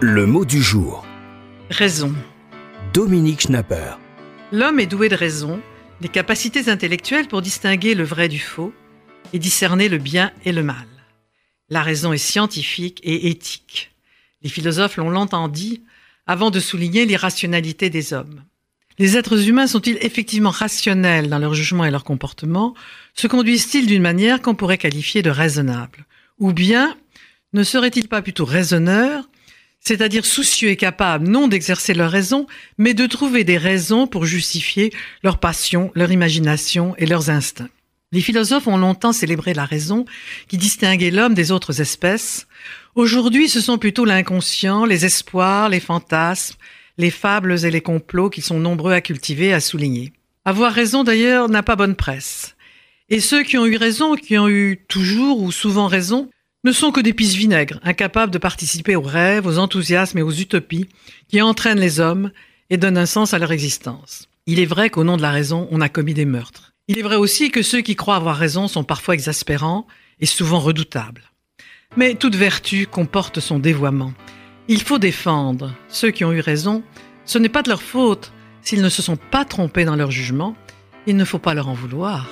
Le mot du jour. Raison. Dominique Schnapper. L'homme est doué de raison, des capacités intellectuelles pour distinguer le vrai du faux et discerner le bien et le mal. La raison est scientifique et éthique. Les philosophes l'ont longtemps dit avant de souligner l'irrationalité des hommes. Les êtres humains sont-ils effectivement rationnels dans leur jugement et leur comportement? Se conduisent-ils d'une manière qu'on pourrait qualifier de raisonnable? Ou bien ne seraient-ils pas plutôt raisonneurs c'est-à-dire soucieux et capables non d'exercer leur raison, mais de trouver des raisons pour justifier leur passion, leur imagination et leurs instincts. Les philosophes ont longtemps célébré la raison qui distinguait l'homme des autres espèces. Aujourd'hui, ce sont plutôt l'inconscient, les espoirs, les fantasmes, les fables et les complots qui sont nombreux à cultiver, à souligner. Avoir raison d'ailleurs n'a pas bonne presse. Et ceux qui ont eu raison, qui ont eu toujours ou souvent raison, ne sont que des pisse vinaigres, incapables de participer aux rêves, aux enthousiasmes et aux utopies qui entraînent les hommes et donnent un sens à leur existence. Il est vrai qu'au nom de la raison, on a commis des meurtres. Il est vrai aussi que ceux qui croient avoir raison sont parfois exaspérants et souvent redoutables. Mais toute vertu comporte son dévoiement. Il faut défendre ceux qui ont eu raison. Ce n'est pas de leur faute s'ils ne se sont pas trompés dans leur jugement. Il ne faut pas leur en vouloir.